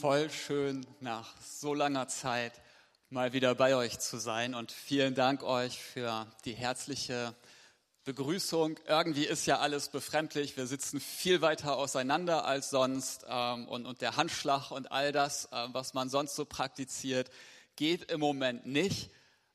voll schön nach so langer Zeit mal wieder bei euch zu sein und vielen Dank euch für die herzliche Begrüßung. Irgendwie ist ja alles befremdlich. Wir sitzen viel weiter auseinander als sonst ähm, und, und der Handschlag und all das, äh, was man sonst so praktiziert, geht im Moment nicht.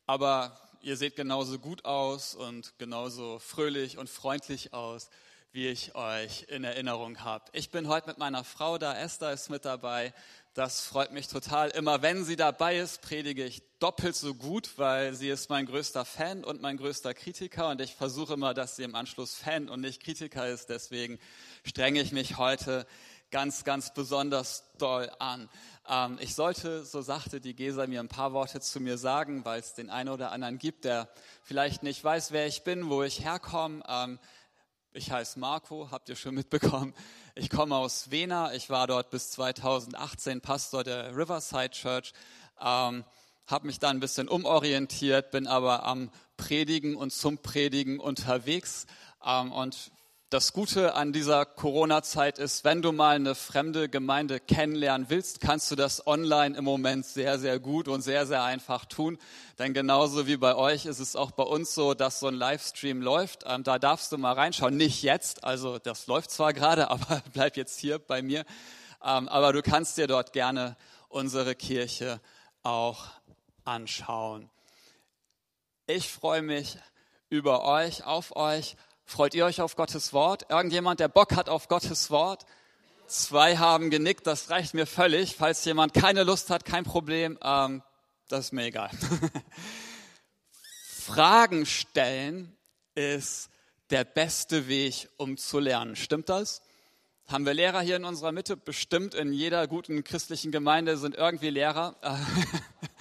Aber ihr seht genauso gut aus und genauso fröhlich und freundlich aus wie ich euch in Erinnerung habe. Ich bin heute mit meiner Frau da, Esther ist mit dabei. Das freut mich total. Immer wenn sie dabei ist, predige ich doppelt so gut, weil sie ist mein größter Fan und mein größter Kritiker und ich versuche immer, dass sie im Anschluss Fan und nicht Kritiker ist. Deswegen strenge ich mich heute ganz, ganz besonders doll an. Ähm, ich sollte, so sagte die Gesa mir ein paar Worte zu mir sagen, weil es den einen oder anderen gibt, der vielleicht nicht weiß, wer ich bin, wo ich herkomme. Ähm, ich heiße Marco, habt ihr schon mitbekommen. Ich komme aus Wena. Ich war dort bis 2018 Pastor der Riverside Church. Ähm, habe mich dann ein bisschen umorientiert, bin aber am Predigen und zum Predigen unterwegs. Ähm, und das Gute an dieser Corona-Zeit ist, wenn du mal eine fremde Gemeinde kennenlernen willst, kannst du das online im Moment sehr, sehr gut und sehr, sehr einfach tun. Denn genauso wie bei euch ist es auch bei uns so, dass so ein Livestream läuft. Ähm, da darfst du mal reinschauen. Nicht jetzt, also das läuft zwar gerade, aber bleib jetzt hier bei mir. Ähm, aber du kannst dir dort gerne unsere Kirche auch anschauen. Ich freue mich über euch, auf euch Freut ihr euch auf Gottes Wort? Irgendjemand, der Bock hat auf Gottes Wort? Zwei haben genickt, das reicht mir völlig. Falls jemand keine Lust hat, kein Problem, ähm, das ist mir egal. Fragen stellen ist der beste Weg, um zu lernen. Stimmt das? Haben wir Lehrer hier in unserer Mitte? Bestimmt in jeder guten christlichen Gemeinde sind irgendwie Lehrer.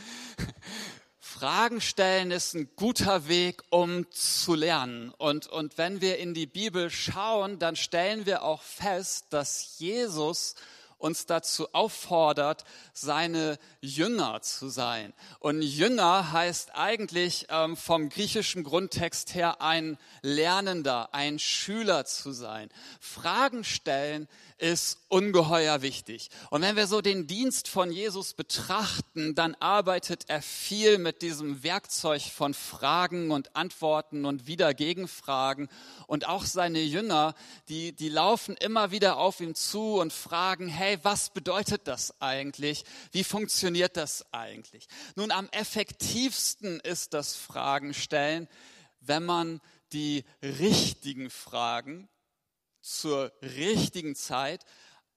Fragen stellen ist ein guter Weg, um zu lernen. Und, und wenn wir in die Bibel schauen, dann stellen wir auch fest, dass Jesus uns dazu auffordert, seine Jünger zu sein. Und Jünger heißt eigentlich ähm, vom griechischen Grundtext her ein Lernender, ein Schüler zu sein. Fragen stellen ist ungeheuer wichtig. Und wenn wir so den Dienst von Jesus betrachten, dann arbeitet er viel mit diesem Werkzeug von Fragen und Antworten und wieder Gegenfragen. Und auch seine Jünger, die, die laufen immer wieder auf ihm zu und fragen, hey, was bedeutet das eigentlich? Wie funktioniert das eigentlich? Nun, am effektivsten ist das Fragen stellen, wenn man die richtigen Fragen zur richtigen Zeit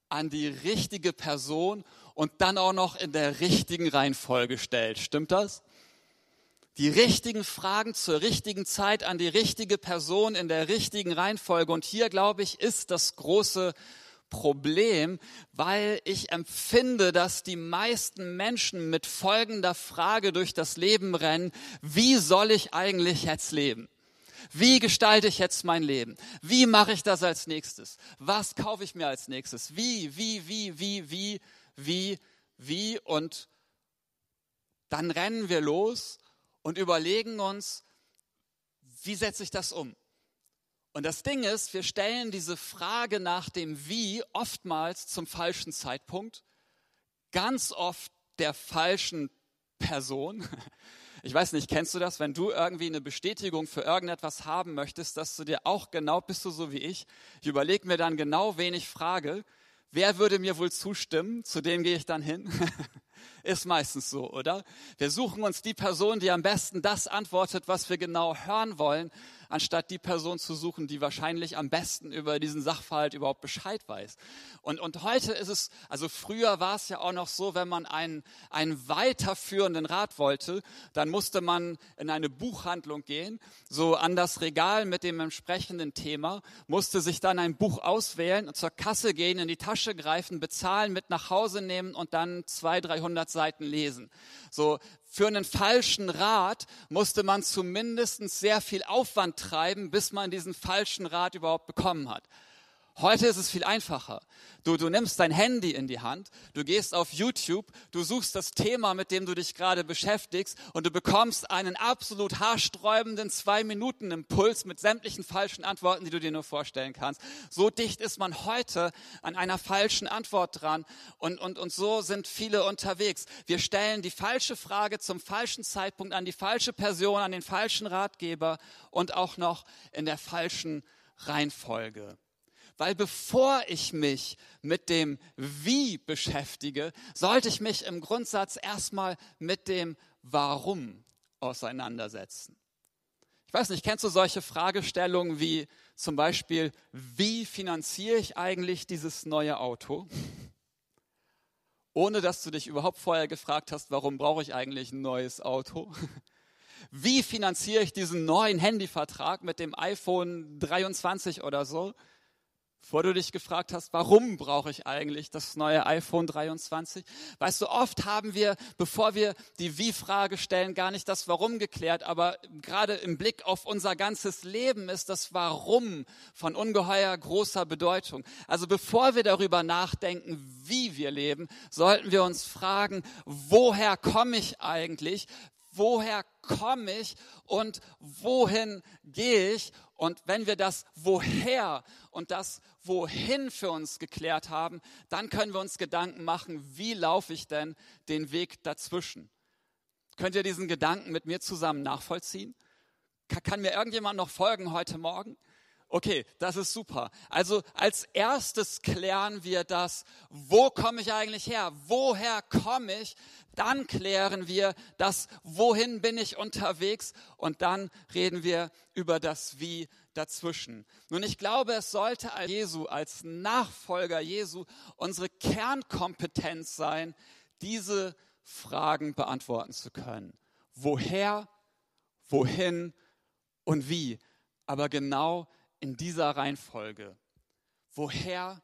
an die richtige Person und dann auch noch in der richtigen Reihenfolge stellt. Stimmt das? Die richtigen Fragen zur richtigen Zeit an die richtige Person in der richtigen Reihenfolge. Und hier, glaube ich, ist das große Problem, weil ich empfinde, dass die meisten Menschen mit folgender Frage durch das Leben rennen, wie soll ich eigentlich jetzt leben? Wie gestalte ich jetzt mein Leben? Wie mache ich das als nächstes? Was kaufe ich mir als nächstes? Wie, wie, wie, wie, wie, wie, wie? Und dann rennen wir los und überlegen uns, wie setze ich das um? Und das Ding ist, wir stellen diese Frage nach dem Wie oftmals zum falschen Zeitpunkt, ganz oft der falschen Person. Ich weiß nicht, kennst du das, wenn du irgendwie eine Bestätigung für irgendetwas haben möchtest, dass du dir auch genau, bist du so wie ich, ich überlege mir dann genau, wen ich frage, wer würde mir wohl zustimmen, zu dem gehe ich dann hin. Ist meistens so, oder? Wir suchen uns die Person, die am besten das antwortet, was wir genau hören wollen, anstatt die Person zu suchen, die wahrscheinlich am besten über diesen Sachverhalt überhaupt Bescheid weiß. Und, und heute ist es, also früher war es ja auch noch so, wenn man einen, einen weiterführenden Rat wollte, dann musste man in eine Buchhandlung gehen, so an das Regal mit dem entsprechenden Thema, musste sich dann ein Buch auswählen, zur Kasse gehen, in die Tasche greifen, bezahlen, mit nach Hause nehmen und dann zwei, dreihundert Seiten lesen. So, für einen falschen Rat musste man zumindest sehr viel Aufwand treiben, bis man diesen falschen Rat überhaupt bekommen hat. Heute ist es viel einfacher. Du, du nimmst dein Handy in die Hand, du gehst auf YouTube, du suchst das Thema, mit dem du dich gerade beschäftigst und du bekommst einen absolut haarsträubenden Zwei-Minuten-Impuls mit sämtlichen falschen Antworten, die du dir nur vorstellen kannst. So dicht ist man heute an einer falschen Antwort dran und, und, und so sind viele unterwegs. Wir stellen die falsche Frage zum falschen Zeitpunkt an die falsche Person, an den falschen Ratgeber und auch noch in der falschen Reihenfolge. Weil bevor ich mich mit dem Wie beschäftige, sollte ich mich im Grundsatz erstmal mit dem Warum auseinandersetzen. Ich weiß nicht, kennst du solche Fragestellungen wie zum Beispiel, wie finanziere ich eigentlich dieses neue Auto? Ohne dass du dich überhaupt vorher gefragt hast, warum brauche ich eigentlich ein neues Auto? Wie finanziere ich diesen neuen Handyvertrag mit dem iPhone 23 oder so? Bevor du dich gefragt hast, warum brauche ich eigentlich das neue iPhone 23? Weißt du, oft haben wir, bevor wir die Wie-Frage stellen, gar nicht das Warum geklärt, aber gerade im Blick auf unser ganzes Leben ist das Warum von ungeheuer großer Bedeutung. Also bevor wir darüber nachdenken, wie wir leben, sollten wir uns fragen, woher komme ich eigentlich? woher komme ich und wohin gehe ich? Und wenn wir das Woher und das Wohin für uns geklärt haben, dann können wir uns Gedanken machen, wie laufe ich denn den Weg dazwischen? Könnt ihr diesen Gedanken mit mir zusammen nachvollziehen? Kann mir irgendjemand noch folgen heute Morgen? Okay, das ist super. Also als erstes klären wir das, wo komme ich eigentlich her? Woher komme ich? Dann klären wir das, wohin bin ich unterwegs? Und dann reden wir über das Wie dazwischen. Nun, ich glaube, es sollte als Jesu, als Nachfolger Jesu, unsere Kernkompetenz sein, diese Fragen beantworten zu können. Woher, wohin und wie? Aber genau in dieser Reihenfolge. Woher,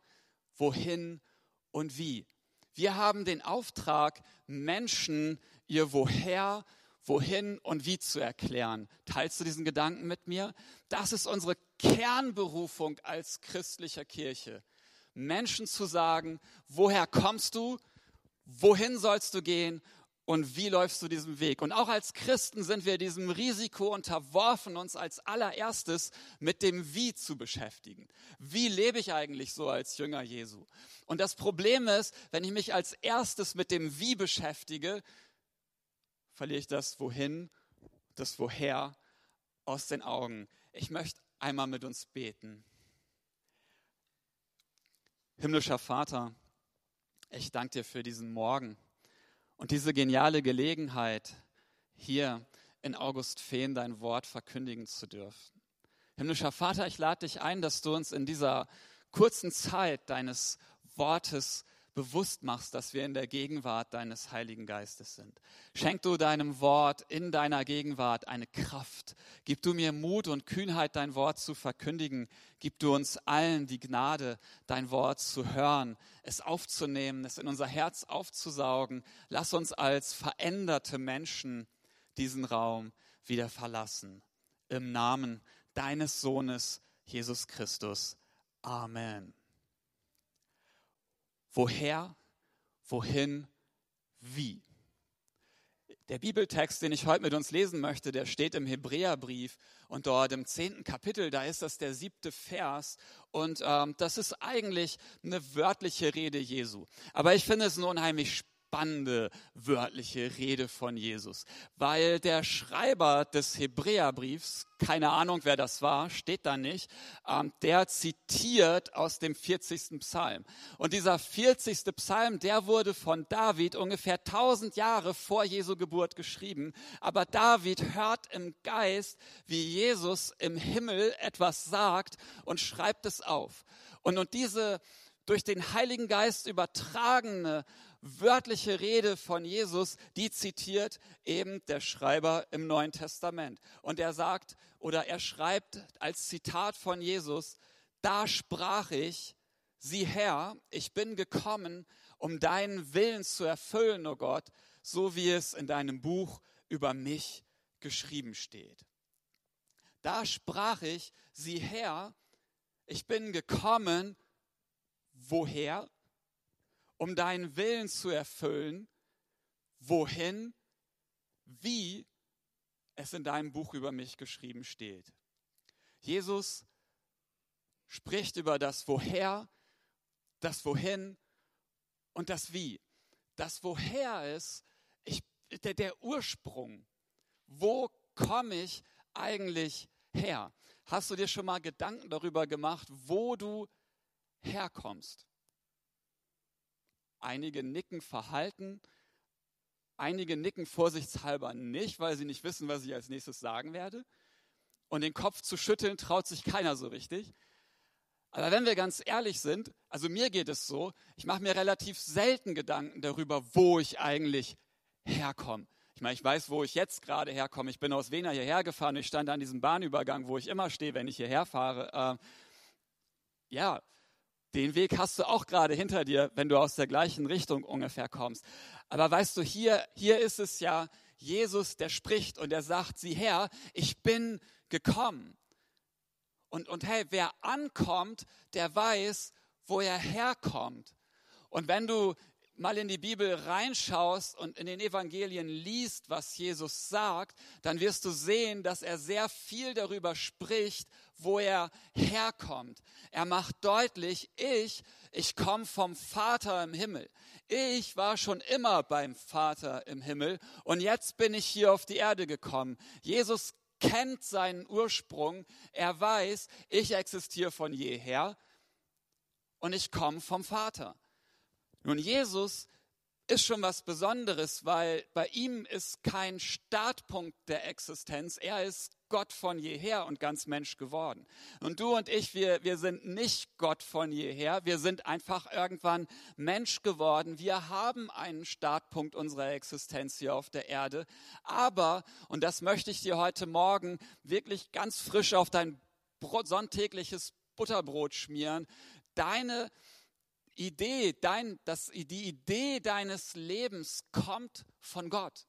wohin und wie. Wir haben den Auftrag, Menschen ihr Woher, wohin und wie zu erklären. Teilst du diesen Gedanken mit mir? Das ist unsere Kernberufung als christlicher Kirche. Menschen zu sagen, woher kommst du, wohin sollst du gehen und wie läufst du diesen Weg? Und auch als Christen sind wir diesem Risiko unterworfen, uns als allererstes mit dem Wie zu beschäftigen. Wie lebe ich eigentlich so als Jünger Jesu? Und das Problem ist, wenn ich mich als erstes mit dem Wie beschäftige, verliere ich das Wohin, das Woher aus den Augen. Ich möchte einmal mit uns beten. Himmlischer Vater, ich danke dir für diesen Morgen. Und diese geniale Gelegenheit, hier in August Feen dein Wort verkündigen zu dürfen. Himmlischer Vater, ich lade dich ein, dass du uns in dieser kurzen Zeit deines Wortes bewusst machst, dass wir in der Gegenwart deines Heiligen Geistes sind. Schenk du deinem Wort in deiner Gegenwart eine Kraft. Gib du mir Mut und Kühnheit, dein Wort zu verkündigen. Gib du uns allen die Gnade, dein Wort zu hören, es aufzunehmen, es in unser Herz aufzusaugen. Lass uns als veränderte Menschen diesen Raum wieder verlassen. Im Namen deines Sohnes, Jesus Christus. Amen. Woher, wohin, wie? Der Bibeltext, den ich heute mit uns lesen möchte, der steht im Hebräerbrief und dort im zehnten Kapitel, da ist das der siebte Vers und ähm, das ist eigentlich eine wörtliche Rede Jesu. Aber ich finde es nur unheimlich spannend spannende wörtliche Rede von Jesus, weil der Schreiber des Hebräerbriefs, keine Ahnung wer das war, steht da nicht, ähm, der zitiert aus dem 40. Psalm. Und dieser 40. Psalm, der wurde von David ungefähr 1000 Jahre vor Jesu Geburt geschrieben. Aber David hört im Geist, wie Jesus im Himmel etwas sagt und schreibt es auf. Und, und diese durch den Heiligen Geist übertragene wörtliche Rede von Jesus, die zitiert eben der Schreiber im Neuen Testament. Und er sagt oder er schreibt als Zitat von Jesus, da sprach ich, sieh her, ich bin gekommen, um deinen Willen zu erfüllen, o oh Gott, so wie es in deinem Buch über mich geschrieben steht. Da sprach ich, sieh her, ich bin gekommen, woher? Um deinen Willen zu erfüllen. Wohin? Wie es in deinem Buch über mich geschrieben steht. Jesus spricht über das Woher, das Wohin und das Wie. Das Woher ist ich, der, der Ursprung. Wo komme ich eigentlich her? Hast du dir schon mal Gedanken darüber gemacht, wo du herkommst? Einige nicken verhalten, einige nicken vorsichtshalber nicht, weil sie nicht wissen, was ich als nächstes sagen werde. Und den Kopf zu schütteln traut sich keiner so richtig. Aber wenn wir ganz ehrlich sind, also mir geht es so, ich mache mir relativ selten Gedanken darüber, wo ich eigentlich herkomme. Ich meine, ich weiß, wo ich jetzt gerade herkomme. Ich bin aus Wiener hierher gefahren. Ich stand an diesem Bahnübergang, wo ich immer stehe, wenn ich hierher fahre. Ähm, ja, den Weg hast du auch gerade hinter dir, wenn du aus der gleichen Richtung ungefähr kommst. Aber weißt du, hier, hier ist es ja Jesus, der spricht und der sagt, sieh her, ich bin gekommen. Und, und hey, wer ankommt, der weiß, wo er herkommt. Und wenn du mal in die Bibel reinschaust und in den Evangelien liest, was Jesus sagt, dann wirst du sehen, dass er sehr viel darüber spricht, wo er herkommt. Er macht deutlich, ich, ich komme vom Vater im Himmel. Ich war schon immer beim Vater im Himmel und jetzt bin ich hier auf die Erde gekommen. Jesus kennt seinen Ursprung. Er weiß, ich existiere von jeher und ich komme vom Vater. Nun, Jesus ist schon was Besonderes, weil bei ihm ist kein Startpunkt der Existenz. Er ist Gott von jeher und ganz Mensch geworden. Und du und ich, wir, wir sind nicht Gott von jeher. Wir sind einfach irgendwann Mensch geworden. Wir haben einen Startpunkt unserer Existenz hier auf der Erde. Aber, und das möchte ich dir heute Morgen wirklich ganz frisch auf dein sonntägliches Butterbrot schmieren, deine Idee, dein, das, die Idee deines Lebens kommt von Gott.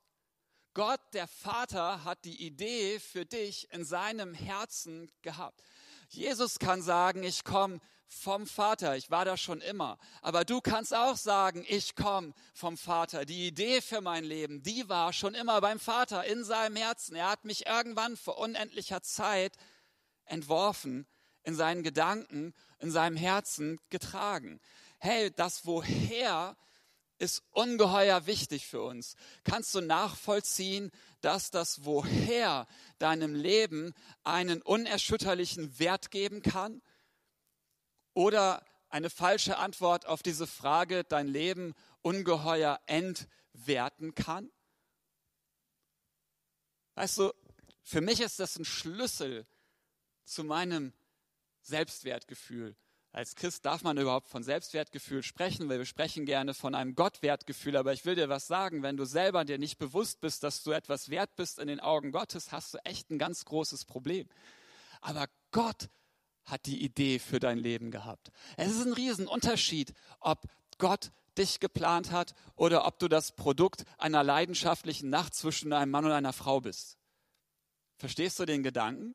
Gott, der Vater, hat die Idee für dich in seinem Herzen gehabt. Jesus kann sagen, ich komme vom Vater, ich war da schon immer. Aber du kannst auch sagen, ich komme vom Vater. Die Idee für mein Leben, die war schon immer beim Vater in seinem Herzen. Er hat mich irgendwann vor unendlicher Zeit entworfen, in seinen Gedanken, in seinem Herzen getragen hey, das Woher ist ungeheuer wichtig für uns. Kannst du nachvollziehen, dass das Woher deinem Leben einen unerschütterlichen Wert geben kann? Oder eine falsche Antwort auf diese Frage dein Leben ungeheuer entwerten kann? Weißt du, für mich ist das ein Schlüssel zu meinem Selbstwertgefühl. Als Christ darf man überhaupt von Selbstwertgefühl sprechen, weil wir sprechen gerne von einem Gottwertgefühl. Aber ich will dir was sagen, wenn du selber dir nicht bewusst bist, dass du etwas wert bist in den Augen Gottes, hast du echt ein ganz großes Problem. Aber Gott hat die Idee für dein Leben gehabt. Es ist ein Riesenunterschied, ob Gott dich geplant hat oder ob du das Produkt einer leidenschaftlichen Nacht zwischen einem Mann und einer Frau bist. Verstehst du den Gedanken?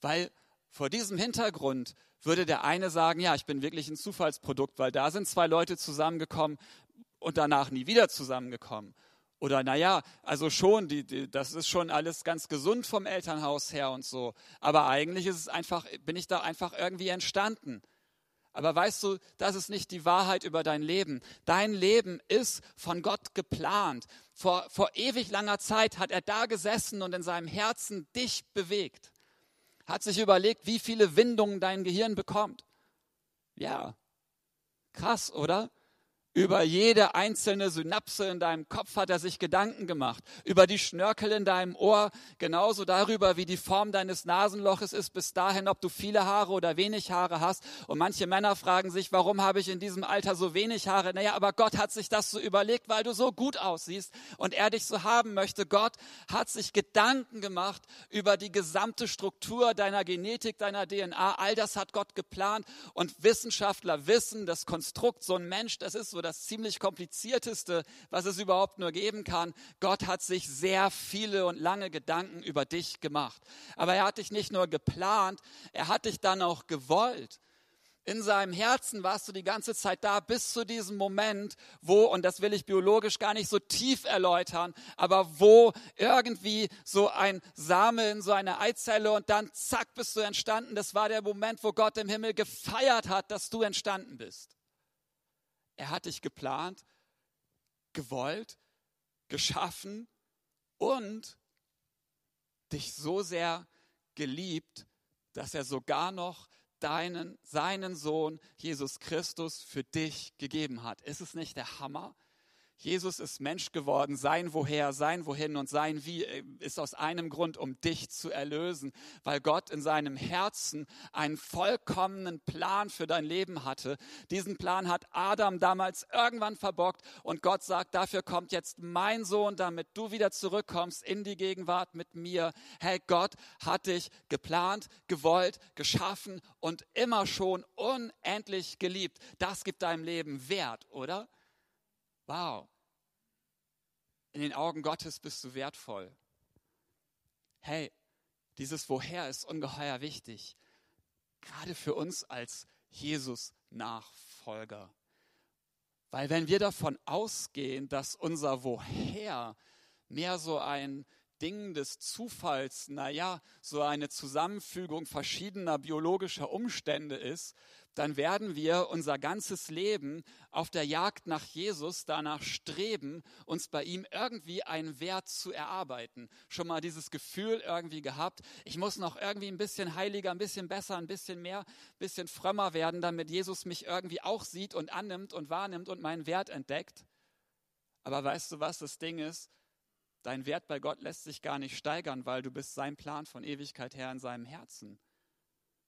Weil vor diesem Hintergrund würde der eine sagen, ja, ich bin wirklich ein Zufallsprodukt, weil da sind zwei Leute zusammengekommen und danach nie wieder zusammengekommen. Oder naja, also schon, die, die, das ist schon alles ganz gesund vom Elternhaus her und so. Aber eigentlich ist es einfach, bin ich da einfach irgendwie entstanden. Aber weißt du, das ist nicht die Wahrheit über dein Leben. Dein Leben ist von Gott geplant. Vor, vor ewig langer Zeit hat er da gesessen und in seinem Herzen dich bewegt hat sich überlegt, wie viele Windungen dein Gehirn bekommt. Ja, krass, oder? Über jede einzelne Synapse in deinem Kopf hat er sich Gedanken gemacht. Über die Schnörkel in deinem Ohr, genauso darüber, wie die Form deines Nasenloches ist, bis dahin, ob du viele Haare oder wenig Haare hast. Und manche Männer fragen sich, warum habe ich in diesem Alter so wenig Haare? Naja, aber Gott hat sich das so überlegt, weil du so gut aussiehst und er dich so haben möchte. Gott hat sich Gedanken gemacht über die gesamte Struktur deiner Genetik, deiner DNA. All das hat Gott geplant und Wissenschaftler wissen, das Konstrukt, so ein Mensch, das ist so das ziemlich komplizierteste, was es überhaupt nur geben kann. Gott hat sich sehr viele und lange Gedanken über dich gemacht. Aber er hat dich nicht nur geplant, er hat dich dann auch gewollt in seinem Herzen warst du die ganze Zeit da bis zu diesem Moment, wo, und das will ich biologisch gar nicht so tief erläutern, aber wo irgendwie so ein Same in so eine Eizelle und dann zack bist du entstanden. Das war der Moment, wo Gott im Himmel gefeiert hat, dass du entstanden bist. Er hat dich geplant, gewollt, geschaffen und dich so sehr geliebt, dass er sogar noch deinen, seinen Sohn Jesus Christus für dich gegeben hat. Ist es nicht der Hammer? Jesus ist Mensch geworden, sein Woher, sein Wohin und sein Wie ist aus einem Grund, um dich zu erlösen, weil Gott in seinem Herzen einen vollkommenen Plan für dein Leben hatte. Diesen Plan hat Adam damals irgendwann verbockt und Gott sagt, dafür kommt jetzt mein Sohn, damit du wieder zurückkommst in die Gegenwart mit mir. Hey, Gott hat dich geplant, gewollt, geschaffen und immer schon unendlich geliebt. Das gibt deinem Leben Wert, oder? Wow. In den Augen Gottes bist du wertvoll. Hey, dieses Woher ist ungeheuer wichtig. Gerade für uns als Jesus-Nachfolger. Weil wenn wir davon ausgehen, dass unser Woher mehr so ein Ding des Zufalls, naja, so eine Zusammenfügung verschiedener biologischer Umstände ist, dann werden wir unser ganzes Leben auf der Jagd nach Jesus danach streben, uns bei ihm irgendwie einen Wert zu erarbeiten. Schon mal dieses Gefühl irgendwie gehabt, ich muss noch irgendwie ein bisschen heiliger, ein bisschen besser, ein bisschen mehr, ein bisschen frömmer werden, damit Jesus mich irgendwie auch sieht und annimmt und wahrnimmt und meinen Wert entdeckt. Aber weißt du, was das Ding ist? Dein Wert bei Gott lässt sich gar nicht steigern, weil du bist sein Plan von Ewigkeit her in seinem Herzen.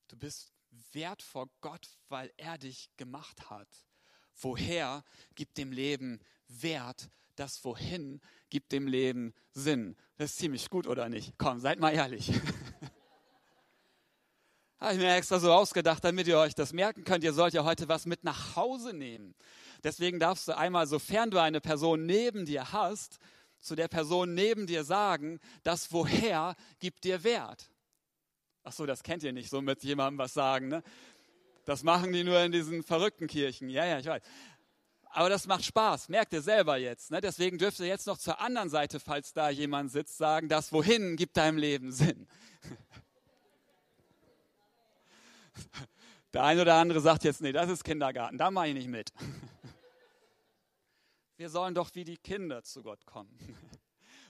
Du bist wert vor Gott, weil er dich gemacht hat. Woher gibt dem Leben Wert? Das Wohin gibt dem Leben Sinn. Das ist ziemlich gut, oder nicht? Komm, seid mal ehrlich. Habe ich mir extra so ausgedacht, damit ihr euch das merken könnt. Ihr sollt ja heute was mit nach Hause nehmen. Deswegen darfst du einmal, sofern du eine Person neben dir hast, zu der Person neben dir sagen, das Woher gibt dir Wert. Ach so, das kennt ihr nicht, so mit jemandem was sagen. Ne? Das machen die nur in diesen verrückten Kirchen. Ja, ja, ich weiß. Aber das macht Spaß, merkt ihr selber jetzt. Ne? Deswegen dürft ihr jetzt noch zur anderen Seite, falls da jemand sitzt, sagen, das Wohin gibt deinem Leben Sinn. Der eine oder andere sagt jetzt, nee, das ist Kindergarten, da mache ich nicht mit. Wir sollen doch wie die Kinder zu Gott kommen.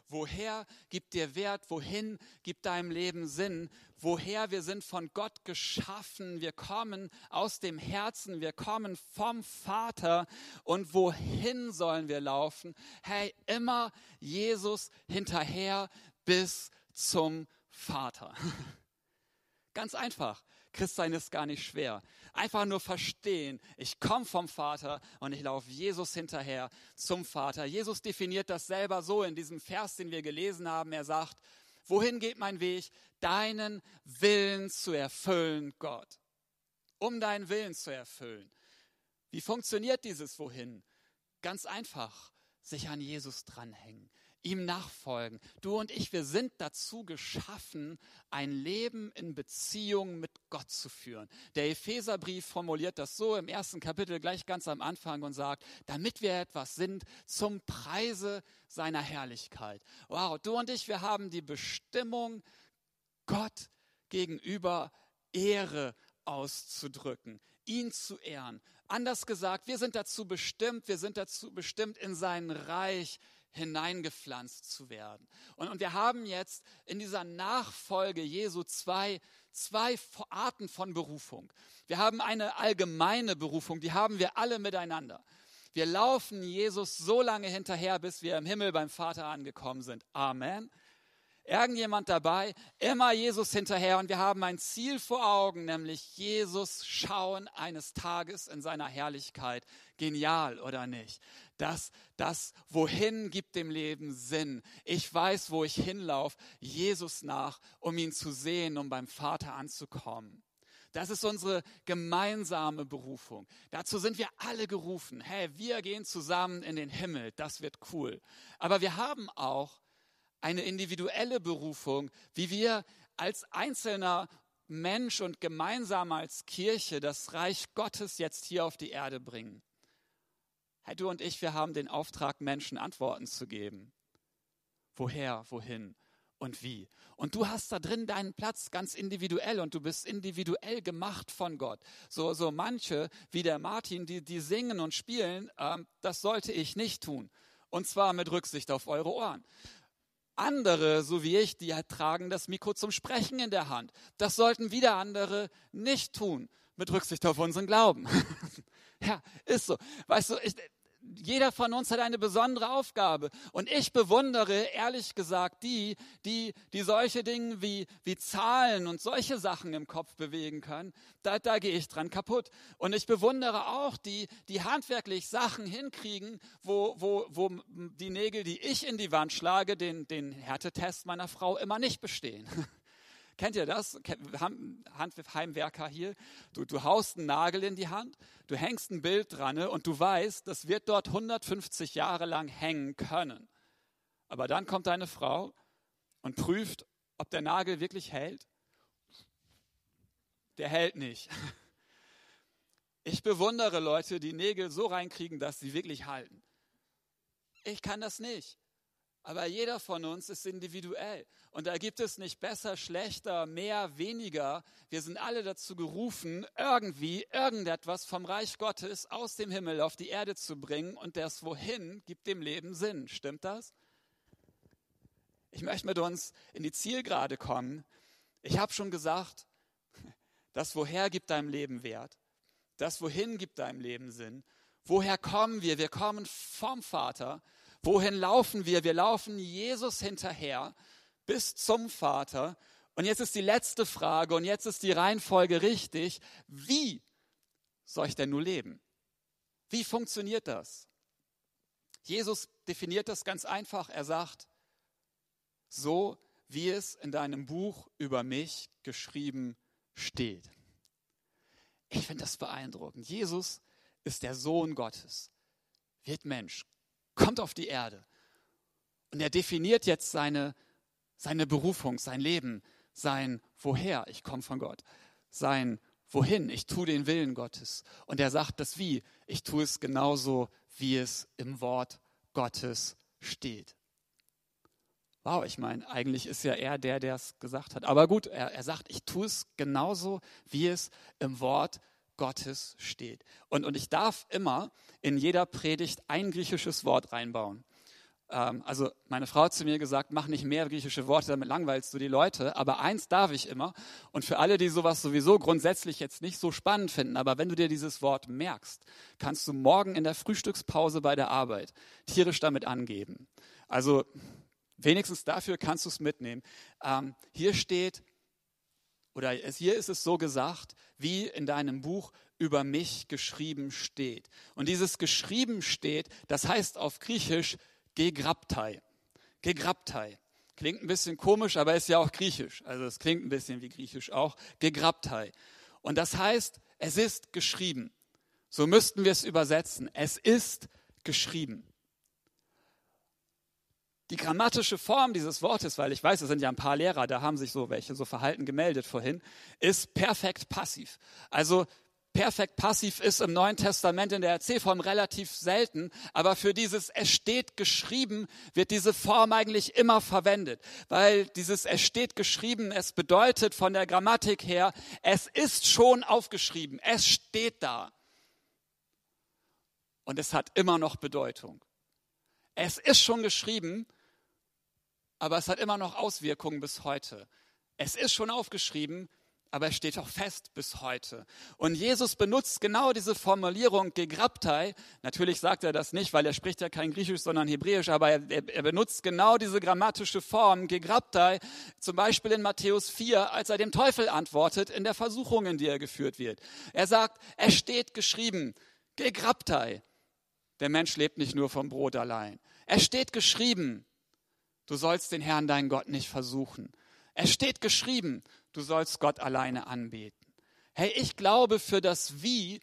Woher gibt dir Wert? Wohin gibt deinem Leben Sinn? Woher wir sind von Gott geschaffen? Wir kommen aus dem Herzen, wir kommen vom Vater. Und wohin sollen wir laufen? Hey, immer Jesus hinterher bis zum Vater. Ganz einfach. Christsein ist gar nicht schwer. Einfach nur verstehen, ich komme vom Vater und ich laufe Jesus hinterher zum Vater. Jesus definiert das selber so in diesem Vers, den wir gelesen haben. Er sagt, wohin geht mein Weg? Deinen Willen zu erfüllen, Gott. Um deinen Willen zu erfüllen. Wie funktioniert dieses Wohin? Ganz einfach, sich an Jesus dranhängen ihm nachfolgen. Du und ich, wir sind dazu geschaffen, ein Leben in Beziehung mit Gott zu führen. Der Epheserbrief formuliert das so im ersten Kapitel gleich ganz am Anfang und sagt, damit wir etwas sind zum Preise seiner Herrlichkeit. Wow, du und ich, wir haben die Bestimmung, Gott gegenüber Ehre auszudrücken, ihn zu ehren. Anders gesagt, wir sind dazu bestimmt, wir sind dazu bestimmt, in sein Reich hineingepflanzt zu werden. Und, und wir haben jetzt in dieser Nachfolge Jesu zwei, zwei Arten von Berufung. Wir haben eine allgemeine Berufung, die haben wir alle miteinander. Wir laufen Jesus so lange hinterher, bis wir im Himmel beim Vater angekommen sind. Amen irgendjemand dabei, immer Jesus hinterher und wir haben ein Ziel vor Augen, nämlich Jesus schauen eines Tages in seiner Herrlichkeit. Genial oder nicht? Das, das, wohin gibt dem Leben Sinn? Ich weiß, wo ich hinlaufe, Jesus nach, um ihn zu sehen, um beim Vater anzukommen. Das ist unsere gemeinsame Berufung. Dazu sind wir alle gerufen. Hey, wir gehen zusammen in den Himmel. Das wird cool. Aber wir haben auch eine individuelle Berufung, wie wir als einzelner Mensch und gemeinsam als Kirche das Reich Gottes jetzt hier auf die Erde bringen. Hey, du und ich, wir haben den Auftrag, Menschen Antworten zu geben. Woher, wohin und wie. Und du hast da drin deinen Platz ganz individuell und du bist individuell gemacht von Gott. So, so manche, wie der Martin, die, die singen und spielen, ähm, das sollte ich nicht tun. Und zwar mit Rücksicht auf eure Ohren. Andere, so wie ich, die tragen das Mikro zum Sprechen in der Hand. Das sollten wieder andere nicht tun, mit Rücksicht auf unseren Glauben. ja, ist so. Weißt du, ich, jeder von uns hat eine besondere Aufgabe. Und ich bewundere, ehrlich gesagt, die, die, die solche Dinge wie, wie Zahlen und solche Sachen im Kopf bewegen können. Da, da gehe ich dran kaputt. Und ich bewundere auch die, die handwerklich Sachen hinkriegen, wo, wo, wo die Nägel, die ich in die Wand schlage, den, den Härtetest meiner Frau immer nicht bestehen. Kennt ihr das? Wir haben Heimwerker hier. Du, du haust einen Nagel in die Hand, du hängst ein Bild dran ne, und du weißt, das wird dort 150 Jahre lang hängen können. Aber dann kommt deine Frau und prüft, ob der Nagel wirklich hält. Der hält nicht. Ich bewundere Leute, die Nägel so reinkriegen, dass sie wirklich halten. Ich kann das nicht. Aber jeder von uns ist individuell. Und da gibt es nicht besser, schlechter, mehr, weniger. Wir sind alle dazu gerufen, irgendwie irgendetwas vom Reich Gottes aus dem Himmel auf die Erde zu bringen. Und das Wohin gibt dem Leben Sinn. Stimmt das? Ich möchte mit uns in die Zielgerade kommen. Ich habe schon gesagt, das Woher gibt deinem Leben Wert. Das Wohin gibt deinem Leben Sinn. Woher kommen wir? Wir kommen vom Vater. Wohin laufen wir? Wir laufen Jesus hinterher bis zum Vater. Und jetzt ist die letzte Frage und jetzt ist die Reihenfolge richtig. Wie soll ich denn nur leben? Wie funktioniert das? Jesus definiert das ganz einfach. Er sagt, so wie es in deinem Buch über mich geschrieben steht. Ich finde das beeindruckend. Jesus ist der Sohn Gottes, wird Mensch, kommt auf die Erde. Und er definiert jetzt seine, seine Berufung, sein Leben, sein Woher, ich komme von Gott, sein Wohin, ich tue den Willen Gottes. Und er sagt das Wie, ich tue es genauso, wie es im Wort Gottes steht. Wow, ich meine, eigentlich ist ja er der, der es gesagt hat. Aber gut, er, er sagt, ich tue es genauso, wie es im Wort Gottes steht. Und, und ich darf immer in jeder Predigt ein griechisches Wort reinbauen. Ähm, also meine Frau hat zu mir gesagt, mach nicht mehr griechische Worte, damit langweilst du die Leute. Aber eins darf ich immer. Und für alle, die sowas sowieso grundsätzlich jetzt nicht so spannend finden, aber wenn du dir dieses Wort merkst, kannst du morgen in der Frühstückspause bei der Arbeit tierisch damit angeben. Also wenigstens dafür kannst du es mitnehmen. Ähm, hier steht, oder hier ist es so gesagt, wie in deinem Buch über mich geschrieben steht. Und dieses geschrieben steht, das heißt auf Griechisch Gegraptai. Gegraptai. Klingt ein bisschen komisch, aber ist ja auch griechisch. Also es klingt ein bisschen wie griechisch auch. Gegraptai. Und das heißt, es ist geschrieben. So müssten wir es übersetzen. Es ist geschrieben die grammatische Form dieses Wortes, weil ich weiß, es sind ja ein paar Lehrer, da haben sich so welche so Verhalten gemeldet vorhin, ist perfekt passiv. Also perfekt passiv ist im Neuen Testament in der RC-Form relativ selten, aber für dieses es steht geschrieben wird diese Form eigentlich immer verwendet, weil dieses es steht geschrieben, es bedeutet von der Grammatik her, es ist schon aufgeschrieben, es steht da. Und es hat immer noch Bedeutung. Es ist schon geschrieben aber es hat immer noch Auswirkungen bis heute. Es ist schon aufgeschrieben, aber es steht auch fest bis heute. Und Jesus benutzt genau diese Formulierung Gegraptai. Natürlich sagt er das nicht, weil er spricht ja kein Griechisch, sondern Hebräisch, aber er, er benutzt genau diese grammatische Form Gegraptai, zum Beispiel in Matthäus 4, als er dem Teufel antwortet in der Versuchung, in die er geführt wird. Er sagt, es steht geschrieben, Gegraptai. Der Mensch lebt nicht nur vom Brot allein. Es steht geschrieben, Du sollst den Herrn, deinen Gott, nicht versuchen. Es steht geschrieben, du sollst Gott alleine anbeten. Hey, ich glaube, für das Wie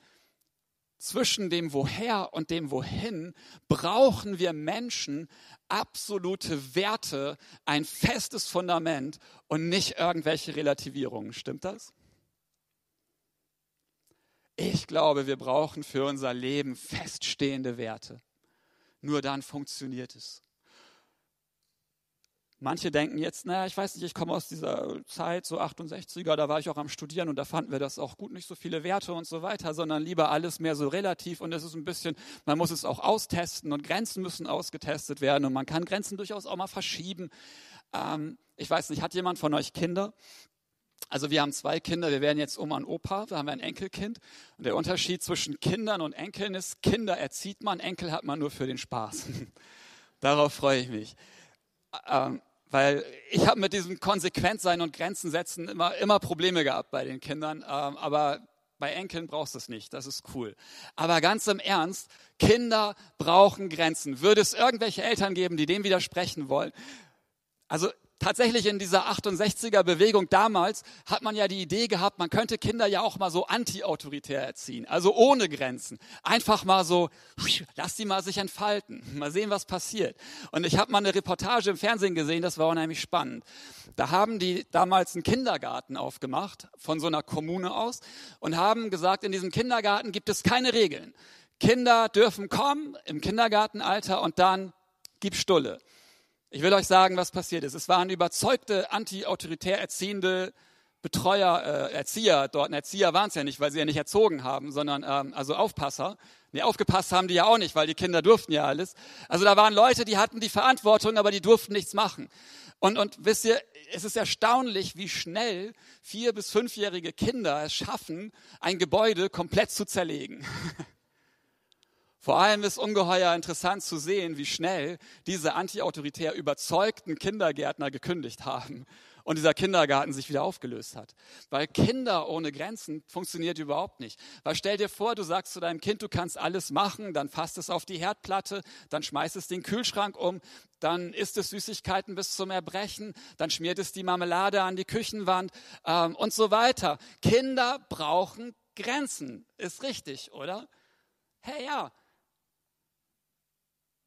zwischen dem Woher und dem Wohin brauchen wir Menschen absolute Werte, ein festes Fundament und nicht irgendwelche Relativierungen. Stimmt das? Ich glaube, wir brauchen für unser Leben feststehende Werte. Nur dann funktioniert es. Manche denken jetzt, naja, ich weiß nicht, ich komme aus dieser Zeit, so 68er, da war ich auch am Studieren und da fanden wir das auch gut, nicht so viele Werte und so weiter, sondern lieber alles mehr so relativ und es ist ein bisschen, man muss es auch austesten und Grenzen müssen ausgetestet werden und man kann Grenzen durchaus auch mal verschieben. Ähm, ich weiß nicht, hat jemand von euch Kinder? Also wir haben zwei Kinder, wir werden jetzt Oma und Opa, wir haben ein Enkelkind. Und der Unterschied zwischen Kindern und Enkeln ist, Kinder erzieht man, Enkel hat man nur für den Spaß. Darauf freue ich mich. Ähm, weil ich habe mit diesem Konsequentsein und Grenzen setzen immer, immer Probleme gehabt bei den Kindern. Ähm, aber bei Enkeln brauchst du es nicht, das ist cool. Aber ganz im Ernst, Kinder brauchen Grenzen. Würde es irgendwelche Eltern geben, die dem widersprechen wollen? Also tatsächlich in dieser 68er Bewegung damals hat man ja die Idee gehabt, man könnte Kinder ja auch mal so anti-autoritär erziehen, also ohne Grenzen. Einfach mal so, lass die mal sich entfalten, mal sehen, was passiert. Und ich habe mal eine Reportage im Fernsehen gesehen, das war unheimlich spannend. Da haben die damals einen Kindergarten aufgemacht, von so einer Kommune aus, und haben gesagt, in diesem Kindergarten gibt es keine Regeln. Kinder dürfen kommen im Kindergartenalter und dann gib Stulle. Ich will euch sagen, was passiert ist. Es waren überzeugte, anti-autoritär erziehende Betreuer, äh, Erzieher dort. Erzieher waren es ja nicht, weil sie ja nicht erzogen haben, sondern ähm, also Aufpasser. Nee, aufgepasst haben die ja auch nicht, weil die Kinder durften ja alles. Also da waren Leute, die hatten die Verantwortung, aber die durften nichts machen. Und, und wisst ihr, es ist erstaunlich, wie schnell vier- bis fünfjährige Kinder es schaffen, ein Gebäude komplett zu zerlegen. Vor allem ist ungeheuer interessant zu sehen, wie schnell diese antiautoritär überzeugten Kindergärtner gekündigt haben und dieser Kindergarten sich wieder aufgelöst hat. Weil Kinder ohne Grenzen funktioniert überhaupt nicht. Weil stell dir vor, du sagst zu deinem Kind, du kannst alles machen, dann fasst es auf die Herdplatte, dann schmeißt es den Kühlschrank um, dann isst es Süßigkeiten bis zum Erbrechen, dann schmiert es die Marmelade an die Küchenwand ähm, und so weiter. Kinder brauchen Grenzen. Ist richtig, oder? Hey ja,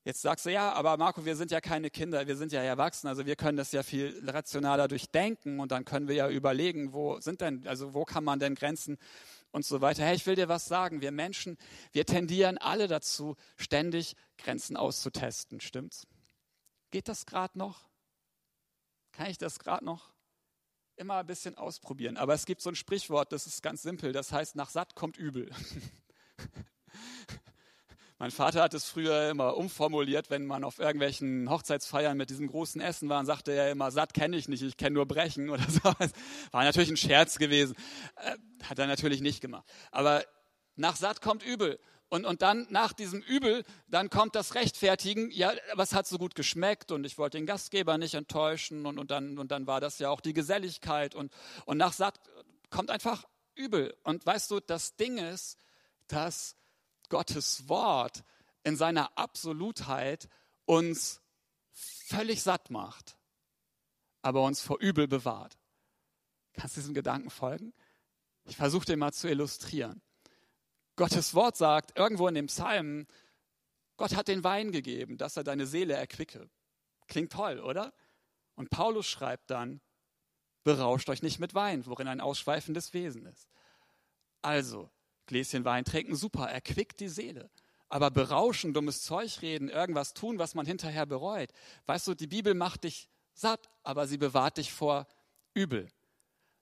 Jetzt sagst du, ja, aber Marco, wir sind ja keine Kinder, wir sind ja Erwachsene, also wir können das ja viel rationaler durchdenken und dann können wir ja überlegen, wo sind denn, also wo kann man denn Grenzen und so weiter. Hey, ich will dir was sagen, wir Menschen, wir tendieren alle dazu, ständig Grenzen auszutesten, stimmt's? Geht das gerade noch? Kann ich das gerade noch? Immer ein bisschen ausprobieren. Aber es gibt so ein Sprichwort, das ist ganz simpel, das heißt, nach satt kommt übel. Mein Vater hat es früher immer umformuliert, wenn man auf irgendwelchen Hochzeitsfeiern mit diesem großen Essen war, und sagte er immer, satt kenne ich nicht, ich kenne nur Brechen oder so. War natürlich ein Scherz gewesen. Äh, hat er natürlich nicht gemacht. Aber nach satt kommt übel. Und, und dann nach diesem Übel, dann kommt das Rechtfertigen, ja, was hat so gut geschmeckt und ich wollte den Gastgeber nicht enttäuschen und, und, dann, und dann war das ja auch die Geselligkeit und, und nach satt kommt einfach übel. Und weißt du, das Ding ist, dass Gottes Wort in seiner Absolutheit uns völlig satt macht, aber uns vor Übel bewahrt. Kannst du diesem Gedanken folgen? Ich versuche den mal zu illustrieren. Gottes Wort sagt irgendwo in dem Psalm, Gott hat den Wein gegeben, dass er deine Seele erquicke. Klingt toll, oder? Und Paulus schreibt dann, berauscht euch nicht mit Wein, worin ein ausschweifendes Wesen ist. Also, Gläschen Wein trinken, super, erquickt die Seele. Aber berauschen, dummes Zeug reden, irgendwas tun, was man hinterher bereut. Weißt du, die Bibel macht dich satt, aber sie bewahrt dich vor Übel.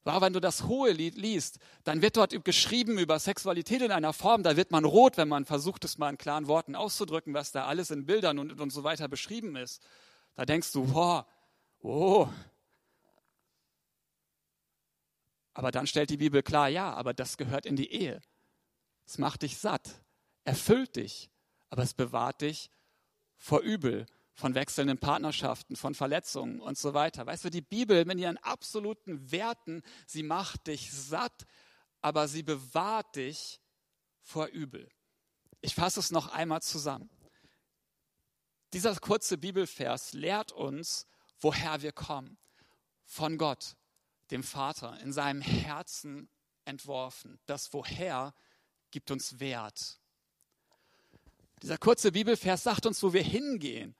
Wow, wenn du das hohe Lied liest, dann wird dort geschrieben über Sexualität in einer Form, da wird man rot, wenn man versucht, es mal in klaren Worten auszudrücken, was da alles in Bildern und, und so weiter beschrieben ist. Da denkst du, boah, oh. Aber dann stellt die Bibel klar, ja, aber das gehört in die Ehe. Es macht dich satt, erfüllt dich, aber es bewahrt dich vor Übel, von wechselnden Partnerschaften, von Verletzungen und so weiter. Weißt du, die Bibel mit ihren absoluten Werten, sie macht dich satt, aber sie bewahrt dich vor Übel. Ich fasse es noch einmal zusammen. Dieser kurze Bibelvers lehrt uns, woher wir kommen. Von Gott, dem Vater, in seinem Herzen entworfen. Das Woher gibt uns Wert. Dieser kurze Bibelvers sagt uns, wo wir hingehen.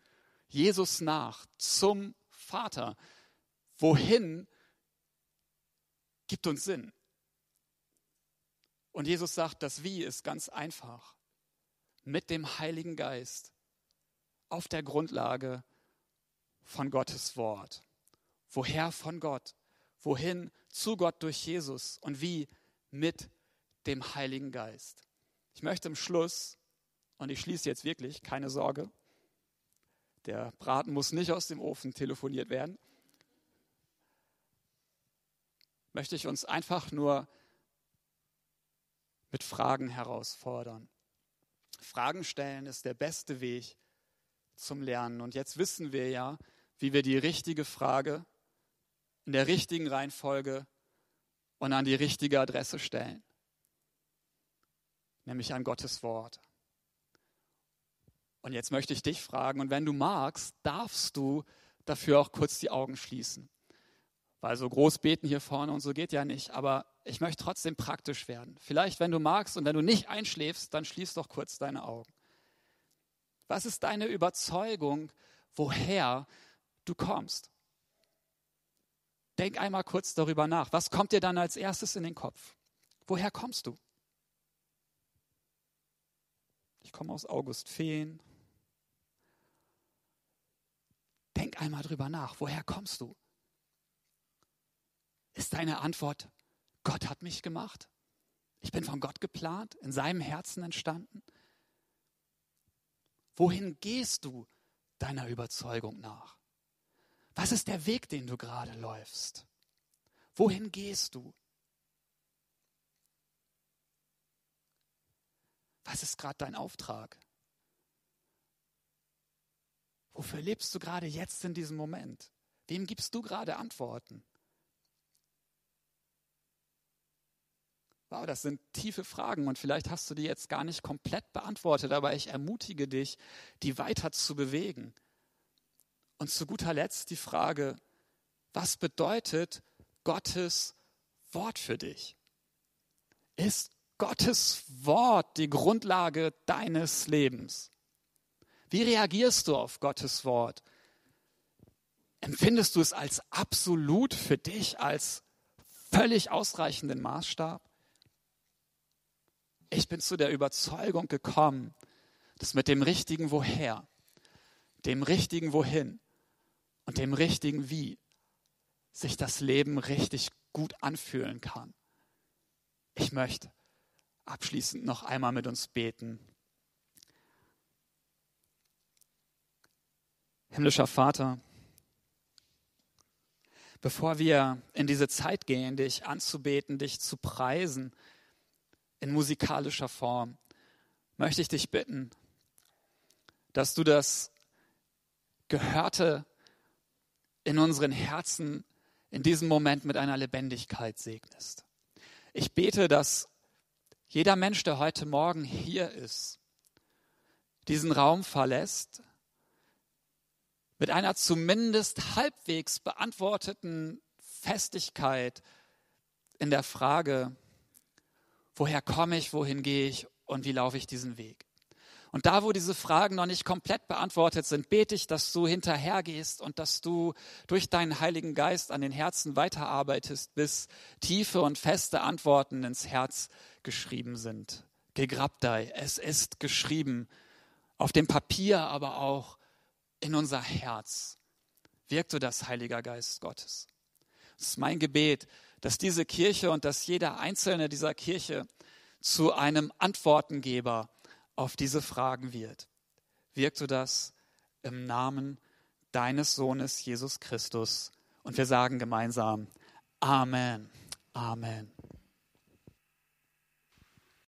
Jesus nach, zum Vater. Wohin gibt uns Sinn. Und Jesus sagt, das Wie ist ganz einfach. Mit dem Heiligen Geist auf der Grundlage von Gottes Wort. Woher von Gott? Wohin zu Gott durch Jesus? Und wie? Mit dem Heiligen Geist. Ich möchte im Schluss, und ich schließe jetzt wirklich, keine Sorge, der Braten muss nicht aus dem Ofen telefoniert werden, möchte ich uns einfach nur mit Fragen herausfordern. Fragen stellen ist der beste Weg zum Lernen. Und jetzt wissen wir ja, wie wir die richtige Frage in der richtigen Reihenfolge und an die richtige Adresse stellen, nämlich an Gottes Wort. Und jetzt möchte ich dich fragen, und wenn du magst, darfst du dafür auch kurz die Augen schließen. Weil so groß beten hier vorne und so geht ja nicht, aber ich möchte trotzdem praktisch werden. Vielleicht, wenn du magst und wenn du nicht einschläfst, dann schließ doch kurz deine Augen. Was ist deine Überzeugung, woher du kommst? Denk einmal kurz darüber nach. Was kommt dir dann als erstes in den Kopf? Woher kommst du? Ich komme aus Augustfehn. Denk einmal drüber nach. Woher kommst du? Ist deine Antwort, Gott hat mich gemacht? Ich bin von Gott geplant, in seinem Herzen entstanden? Wohin gehst du deiner Überzeugung nach? Was ist der Weg, den du gerade läufst? Wohin gehst du? Was ist gerade dein Auftrag? Wofür lebst du gerade jetzt in diesem Moment? Wem gibst du gerade Antworten? Wow, das sind tiefe Fragen und vielleicht hast du die jetzt gar nicht komplett beantwortet, aber ich ermutige dich, die weiter zu bewegen. Und zu guter Letzt die Frage, was bedeutet Gottes Wort für dich? Ist Gottes Wort die Grundlage deines Lebens? Wie reagierst du auf Gottes Wort? Empfindest du es als absolut für dich, als völlig ausreichenden Maßstab? Ich bin zu der Überzeugung gekommen, dass mit dem richtigen Woher, dem richtigen Wohin und dem richtigen Wie sich das Leben richtig gut anfühlen kann. Ich möchte abschließend noch einmal mit uns beten. Himmlischer Vater, bevor wir in diese Zeit gehen, dich anzubeten, dich zu preisen, in musikalischer Form, möchte ich dich bitten, dass du das Gehörte in unseren Herzen in diesem Moment mit einer Lebendigkeit segnest. Ich bete, dass jeder Mensch, der heute Morgen hier ist, diesen Raum verlässt mit einer zumindest halbwegs beantworteten Festigkeit in der Frage, woher komme ich, wohin gehe ich und wie laufe ich diesen Weg. Und da, wo diese Fragen noch nicht komplett beantwortet sind, bete ich, dass du hinterhergehst und dass du durch deinen Heiligen Geist an den Herzen weiterarbeitest, bis tiefe und feste Antworten ins Herz geschrieben sind. Gegrabdei, es ist geschrieben, auf dem Papier, aber auch in unser Herz. Wirkt du das, Heiliger Geist Gottes. Es ist mein Gebet, dass diese Kirche und dass jeder Einzelne dieser Kirche zu einem Antwortengeber auf diese Fragen wird. Wirkt du das im Namen deines Sohnes Jesus Christus? Und wir sagen gemeinsam Amen. Amen.